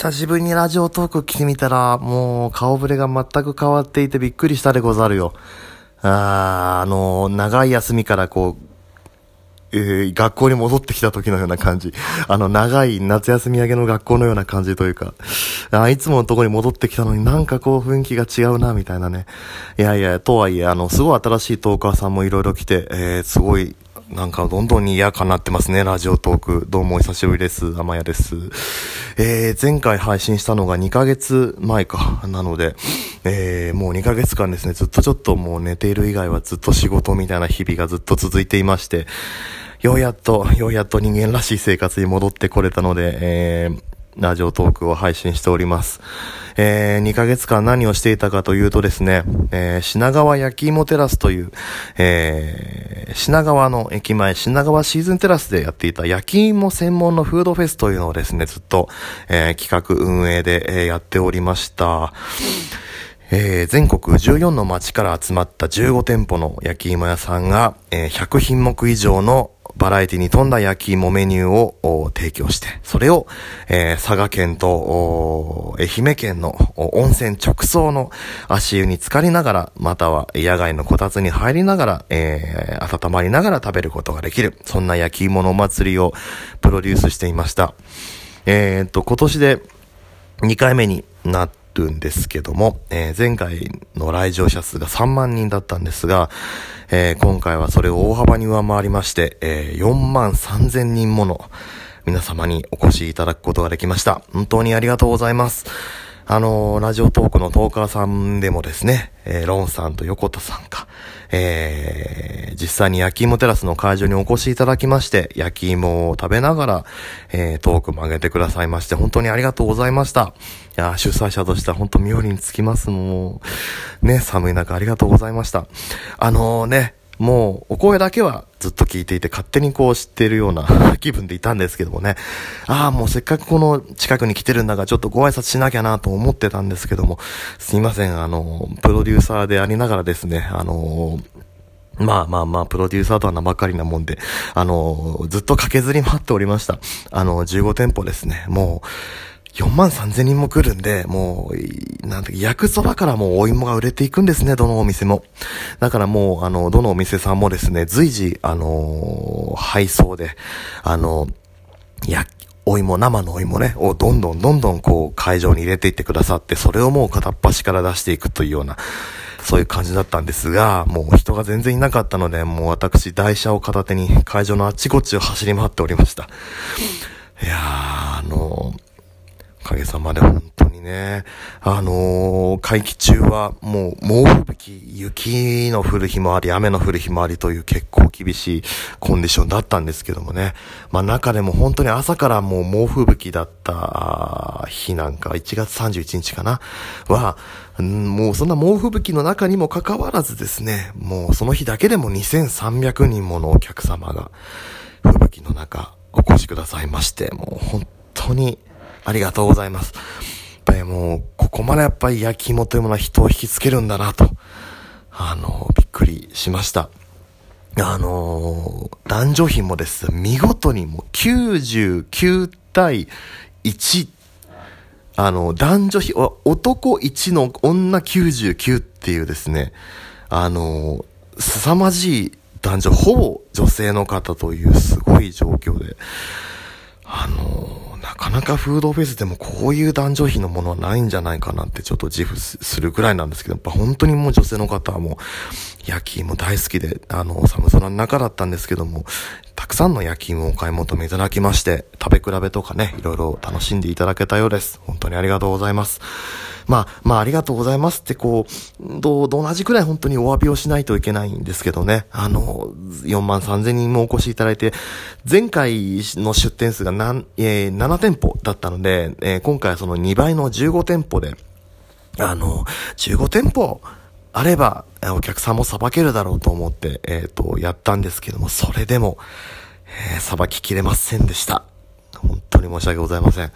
久しぶりにラジオトーク来てみたら、もう顔ぶれが全く変わっていてびっくりしたでござるよ。あー、あの、長い休みからこう、えー、学校に戻ってきた時のような感じ。あの、長い夏休み明けの学校のような感じというか、あいつものとこに戻ってきたのになんかこう雰囲気が違うな、みたいなね。いやいや、とはいえ、あの、すごい新しいトーカーさんもいろいろ来て、えー、すごい、なんかどんどんに嫌かなってますね、ラジオトーク。どうもお久しぶりです。甘やです。えー、前回配信したのが2ヶ月前か。なので、えー、もう2ヶ月間ですね、ずっとちょっともう寝ている以外はずっと仕事みたいな日々がずっと続いていまして、ようやっと、ようやっと人間らしい生活に戻ってこれたので、えー、ラジオトークを配信しております。えー、2ヶ月間何をしていたかというとですね、えー、品川焼き芋テラスという、えー、品川の駅前、品川シーズンテラスでやっていた焼き芋専門のフードフェスというのをですね、ずっと、えー、企画運営で、えー、やっておりました。えー、全国14の町から集まった15店舗の焼き芋屋さんが、えー、100品目以上のバラエティに富んだ焼き芋メニューを提供して、それを、えー、佐賀県と愛媛県の温泉直送の足湯に浸かりながら、または野外のこたつに入りながら、えー、温まりながら食べることができる、そんな焼き芋のお祭りをプロデュースしていました。えー、っと、今年で2回目になってるんですけども、えー、前回の来場者数が3万人だったんですが、えー、今回はそれを大幅に上回りまして、えー、4万3000人もの皆様にお越しいただくことができました。本当にありがとうございます。あのー、ラジオトークのトーカーさんでもですね、えー、ロンさんと横田さんか、えー、実際に焼き芋テラスの会場にお越しいただきまして、焼き芋を食べながら、えー、トークも上げてくださいまして、本当にありがとうございました。いや、主催者としては本当妙につきますもう、ね、寒い中ありがとうございました。あのー、ね、もう、お声だけはずっと聞いていて、勝手にこう知っているような 気分でいたんですけどもね。ああ、もうせっかくこの近くに来てるんだが、ちょっとご挨拶しなきゃなと思ってたんですけども、すいません、あの、プロデューサーでありながらですね、あのまあまあまあ、プロデューサーとは名ばかりなもんで、あの、ずっと駆けずり回っておりました。あの、15店舗ですね。もう、4万3千人も来るんで、もう、なんて、焼くそばからもうお芋が売れていくんですね、どのお店も。だからもう、あの、どのお店さんもですね、随時、あのー、配送で、あのー、や、お芋、生のお芋ね、をどんどんどんどんこう、会場に入れていってくださって、それをもう片っ端から出していくというような、そういう感じだったんですが、もう人が全然いなかったので、もう私、台車を片手に会場のあっちこっちを走り回っておりました。いやー、あのーおかげさまで本当にね、あのー、会期中はもう猛吹雪、雪の降る日もあり、雨の降る日もありという結構厳しいコンディションだったんですけどもね。まあ中でも本当に朝からもう猛吹雪だった日なんか、1月31日かな、は、もうそんな猛吹雪の中にもかかわらずですね、もうその日だけでも2300人ものお客様が吹雪の中お越しくださいまして、もう本当にありがとうございます。やっぱりもう、ここまでやっぱり焼き芋というものは人を引きつけるんだなと、あの、びっくりしました。あの男女比もです、見事にもう99対1、あの、男女比、男1の女99っていうですね、あの凄まじい男女、ほぼ女性の方というすごい状況で、あのなかなかフードフェスでもこういう男女比のものはないんじゃないかなってちょっと自負するくらいなんですけど、やっぱ本当にもう女性の方はもう焼き芋大好きで、あの、寒空の中だったんですけども、たくさんの焼き芋をお買い求めいただきまして、食べ比べとかね、いろいろ楽しんでいただけたようです。本当にありがとうございます。まあ、まあ、ありがとうございますってこう、どう、同じくらい本当にお詫びをしないといけないんですけどね。あの、4万3千人もお越しいただいて、前回の出店数が何、えー、7店舗だったので、えー、今回はその2倍の15店舗で、あの、15店舗、あれば、お客さんもさばけるだろうと思って、えっ、ー、と、やったんですけども、それでも、え、さばききれませんでした。本当に申し訳ございません。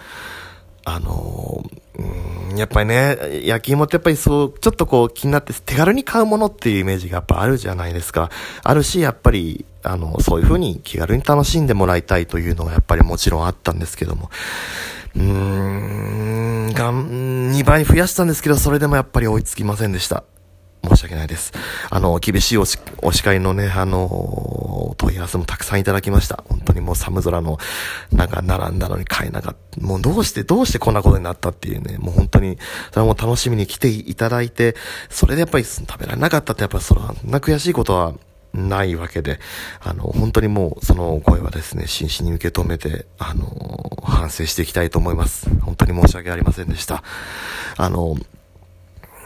あのー、やっぱりね、焼き芋ってやっぱりそう、ちょっとこう気になって手軽に買うものっていうイメージがやっぱあるじゃないですか。あるし、やっぱり、あの、そういうふうに気軽に楽しんでもらいたいというのがやっぱりもちろんあったんですけども。うーん、がん、2倍増やしたんですけど、それでもやっぱり追いつきませんでした。申し訳ないです。あの、厳しいおしお叱りのね、あの、問い合わせもたくさんいただきました。本当にもう寒空の、なんか並んだのに買えなかった。もうどうして、どうしてこんなことになったっていうね、もう本当に、それも楽しみに来ていただいて、それでやっぱり食べられなかったってやっぱりそんな悔しいことは、ないわけで、あの、本当にもう、その声はですね、真摯に受け止めて、あの、反省していきたいと思います。本当に申し訳ありませんでした。あの、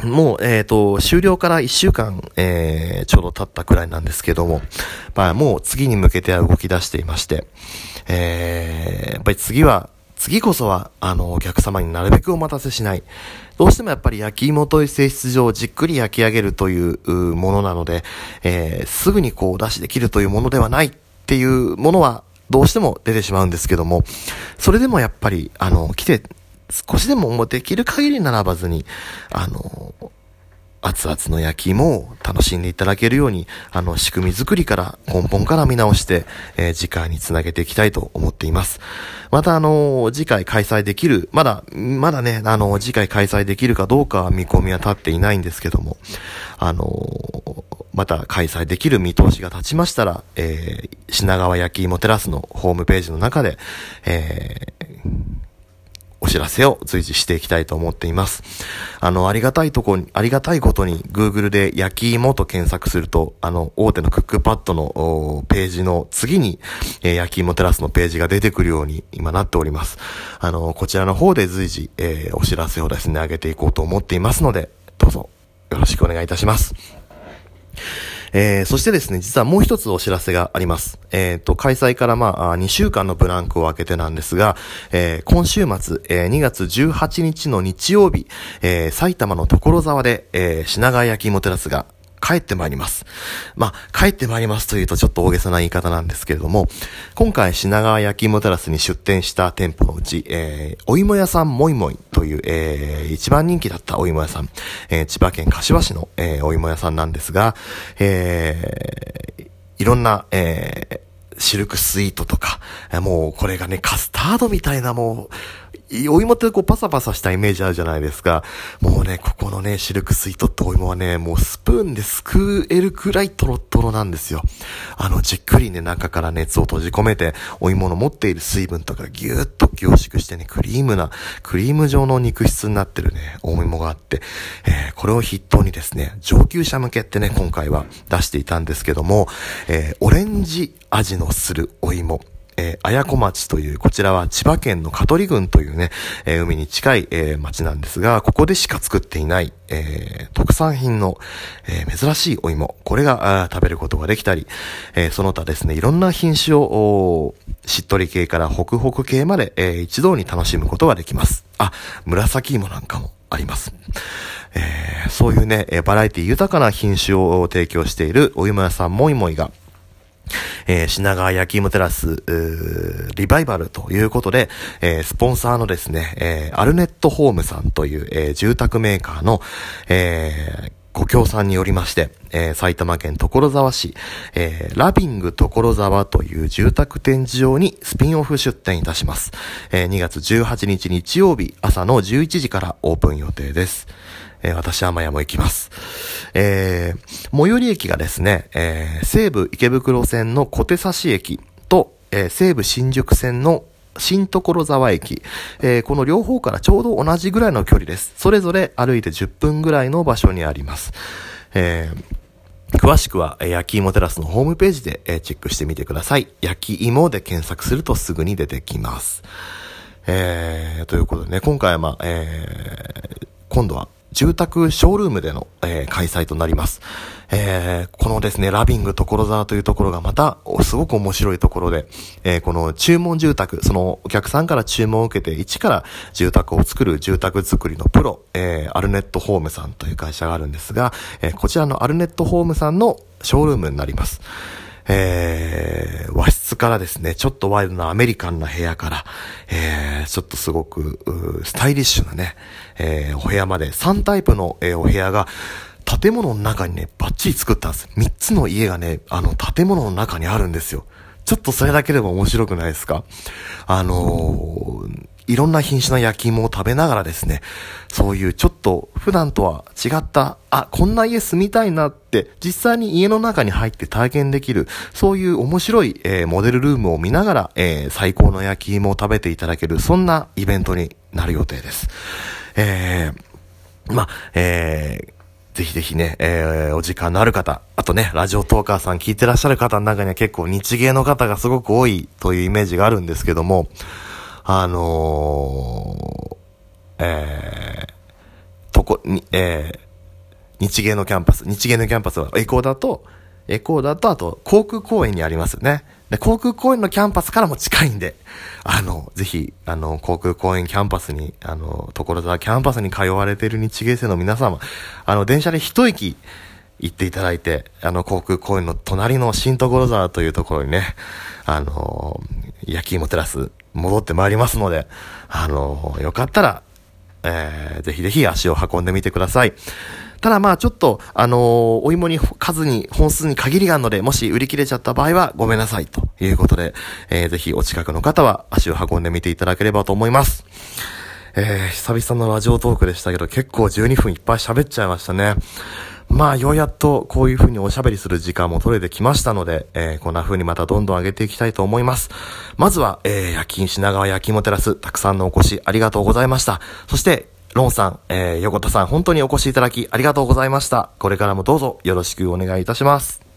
もう、えっ、ー、と、終了から1週間、えー、ちょうど経ったくらいなんですけども、まあ、もう次に向けては動き出していまして、えー、やっぱり次は、次こそは、あの、お客様になるべくお待たせしない。どうしてもやっぱり焼き芋という性質上、じっくり焼き上げるというものなので、えー、すぐにこう、出しできるというものではないっていうものは、どうしても出てしまうんですけども、それでもやっぱり、あの、来て少しでももうできる限り並ばずに、あの、熱々の焼き芋を楽しんでいただけるように、あの、仕組み作りから根本から見直して、えー、次回につなげていきたいと思っています。また、あの、次回開催できる、まだ、まだね、あの、次回開催できるかどうか見込みは立っていないんですけども、あの、また開催できる見通しが立ちましたら、えー、品川焼き芋テラスのホームページの中で、えーお知らせを随時していきたいと思っています。あの、ありがたいとこに、ありがたいことに Google で焼き芋と検索すると、あの、大手のクックパッドのページの次に、えー、焼き芋テラスのページが出てくるように今なっております。あの、こちらの方で随時、えー、お知らせをですね、上げていこうと思っていますので、どうぞよろしくお願いいたします。えー、そしてですね、実はもう一つお知らせがあります。えっ、ー、と、開催からまあ、2週間のブランクを空けてなんですが、えー、今週末、えー、2月18日の日曜日、えー、埼玉の所沢で、えー、品川焼き芋テラスが帰ってまいります。まあ、帰ってまいりますというとちょっと大げさな言い方なんですけれども、今回品川焼き芋テラスに出店した店舗のうち、えー、お芋屋さんもいもいという、えー、一番人気だったお芋屋さん、えー、千葉県柏市の、えー、お芋屋さんなんですが、えー、いろんな、えー、シルクスイートとか、もうこれがね、カスタードみたいなもう、お芋ってこうパサパサしたイメージあるじゃないですか。もうね、ここのね、シルクスイートってお芋はね、もうスプーンですくえるくらいトロトロなんですよ。あの、じっくりね、中から熱を閉じ込めて、お芋の持っている水分とかギューッと凝縮してね、クリームな、クリーム状の肉質になってるね、お芋があって、えー、これを筆頭にですね、上級者向けってね、今回は出していたんですけども、えー、オレンジ味のするお芋。えー、綾子町という、こちらは千葉県の香取郡というね、えー、海に近い、えー、町なんですが、ここでしか作っていない、えー、特産品の、えー、珍しいお芋、これが食べることができたり、えー、その他ですね、いろんな品種を、しっとり系からホクホク系まで、えー、一堂に楽しむことができます。あ、紫芋なんかもあります。えー、そういうね、バラエティ豊かな品種を提供しているお芋屋さんもいもいが、えー、品川焼き芋テラス、リバイバルということで、えー、スポンサーのですね、えー、アルネットホームさんという、えー、住宅メーカーの、えー、ご協賛によりまして、えー、埼玉県所沢市、えー、ラビング所沢という住宅展示場にスピンオフ出店いたします。えー、2月18日日曜日朝の11時からオープン予定です。えー、私、甘屋も行きます。えー、最寄り駅がですね、えー、西武池袋線の小手差し駅と、えー、西武新宿線の新所沢駅、えー、この両方からちょうど同じぐらいの距離です。それぞれ歩いて10分ぐらいの場所にあります。えー詳しくは、焼き芋テラスのホームページで、チェックしてみてください。焼き芋で検索するとすぐに出てきます。えー、ということでね、今回は、まあ、えー、今度は住宅ショールームでの、えー、開催となります。えー、このですね、ラビング所沢というところがまた、すごく面白いところで、えー、この注文住宅、そのお客さんから注文を受けて、一から住宅を作る住宅作りのプロ、えー、アルネットホームさんという会社があるんですが、え、こちらのアルネットホームさんのショールームになります。えー、和室からですね、ちょっとワイルドなアメリカンな部屋から、えー、ちょっとすごく、スタイリッシュなね、えー、お部屋まで3タイプの、えー、お部屋が、建物の中にね、バッチリ作ったんです。3つの家がね、あの、建物の中にあるんですよ。ちょっとそれだけでも面白くないですか？あのー、いろんな品種の焼き芋を食べながらですね、そういうちょっと普段とは違った、あ、こんな家住みたいなって、実際に家の中に入って体験できる、そういう面白い、えー、モデルルームを見ながら、えー、最高の焼き芋を食べていただける、そんなイベントになる予定です。えー、まえー、ぜひぜひね、えー、お時間のある方、あとね、ラジオトーカーさん聞いてらっしゃる方の中には結構日芸の方がすごく多いというイメージがあるんですけども、あのー、えー、とこ、に、えー、日芸のキャンパス、日芸のキャンパスはエコーだと、エコーだと、あと、航空公園にありますよね。で、航空公園のキャンパスからも近いんで、あの、ぜひ、あの、航空公園キャンパスに、あの、所沢キャンパスに通われている日芸生の皆様、あの、電車で一駅行っていただいて、あの、航空公園の隣の新所沢というところにね、あの、焼き芋テラス戻ってまいりますので、あの、よかったら、えー、ぜひぜひ足を運んでみてください。ただまあちょっと、あのー、お芋に数に、本数に限りがあるので、もし売り切れちゃった場合はごめんなさいということで、えー、ぜひお近くの方は足を運んでみていただければと思います。えー、久々のラジオトークでしたけど、結構12分いっぱい喋っちゃいましたね。まあ、ようやっとこういう風におしゃべりする時間も取れてきましたので、えー、こんな風にまたどんどん上げていきたいと思います。まずは、えー、夜勤品川焼き芋テラス、たくさんのお越しありがとうございました。そして、ロンさん、えー、横田さん、本当にお越しいただきありがとうございました。これからもどうぞよろしくお願いいたします。